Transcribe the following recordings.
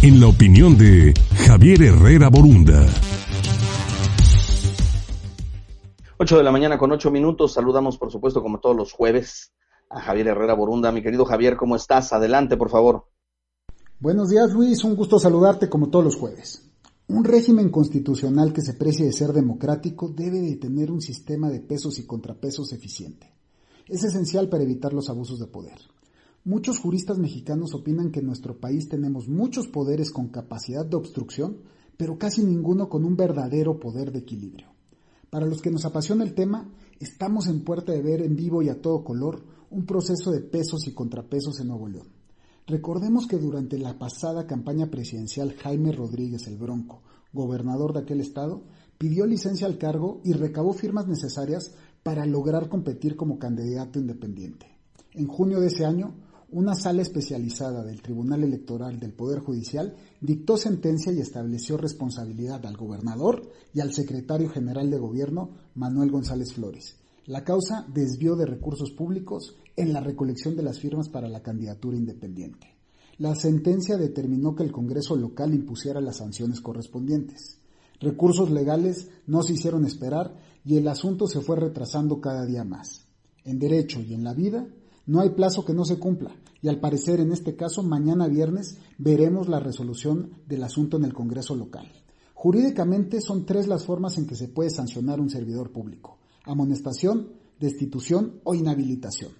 en la opinión de Javier Herrera Borunda. 8 de la mañana con 8 minutos. Saludamos, por supuesto, como todos los jueves, a Javier Herrera Borunda. Mi querido Javier, ¿cómo estás? Adelante, por favor. Buenos días, Luis. Un gusto saludarte como todos los jueves. Un régimen constitucional que se precie de ser democrático debe de tener un sistema de pesos y contrapesos eficiente. Es esencial para evitar los abusos de poder. Muchos juristas mexicanos opinan que en nuestro país tenemos muchos poderes con capacidad de obstrucción, pero casi ninguno con un verdadero poder de equilibrio. Para los que nos apasiona el tema, estamos en puerta de ver en vivo y a todo color un proceso de pesos y contrapesos en Nuevo León. Recordemos que durante la pasada campaña presidencial Jaime Rodríguez el Bronco, gobernador de aquel estado, pidió licencia al cargo y recabó firmas necesarias para lograr competir como candidato independiente. En junio de ese año, una sala especializada del Tribunal Electoral del Poder Judicial dictó sentencia y estableció responsabilidad al gobernador y al secretario general de gobierno, Manuel González Flores. La causa desvió de recursos públicos en la recolección de las firmas para la candidatura independiente. La sentencia determinó que el Congreso local impusiera las sanciones correspondientes. Recursos legales no se hicieron esperar y el asunto se fue retrasando cada día más. En derecho y en la vida no hay plazo que no se cumpla y al parecer en este caso mañana viernes veremos la resolución del asunto en el Congreso local. Jurídicamente son tres las formas en que se puede sancionar un servidor público. Amonestación, destitución o inhabilitación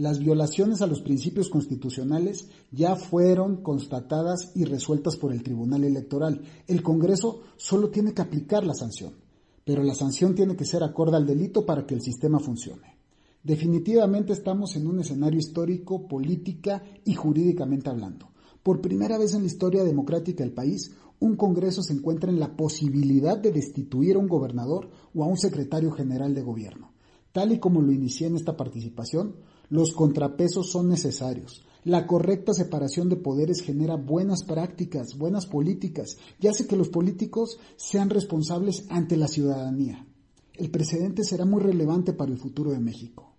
las violaciones a los principios constitucionales ya fueron constatadas y resueltas por el Tribunal Electoral. El Congreso solo tiene que aplicar la sanción, pero la sanción tiene que ser acorde al delito para que el sistema funcione. Definitivamente estamos en un escenario histórico, política y jurídicamente hablando. Por primera vez en la historia democrática del país, un Congreso se encuentra en la posibilidad de destituir a un gobernador o a un secretario general de gobierno. Tal y como lo inicié en esta participación, los contrapesos son necesarios. La correcta separación de poderes genera buenas prácticas, buenas políticas y hace que los políticos sean responsables ante la ciudadanía. El precedente será muy relevante para el futuro de México.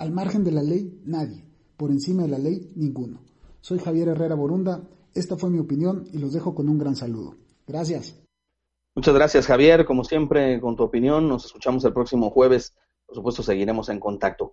Al margen de la ley, nadie. Por encima de la ley, ninguno. Soy Javier Herrera Borunda. Esta fue mi opinión y los dejo con un gran saludo. Gracias. Muchas gracias, Javier. Como siempre, con tu opinión, nos escuchamos el próximo jueves. Por supuesto, seguiremos en contacto.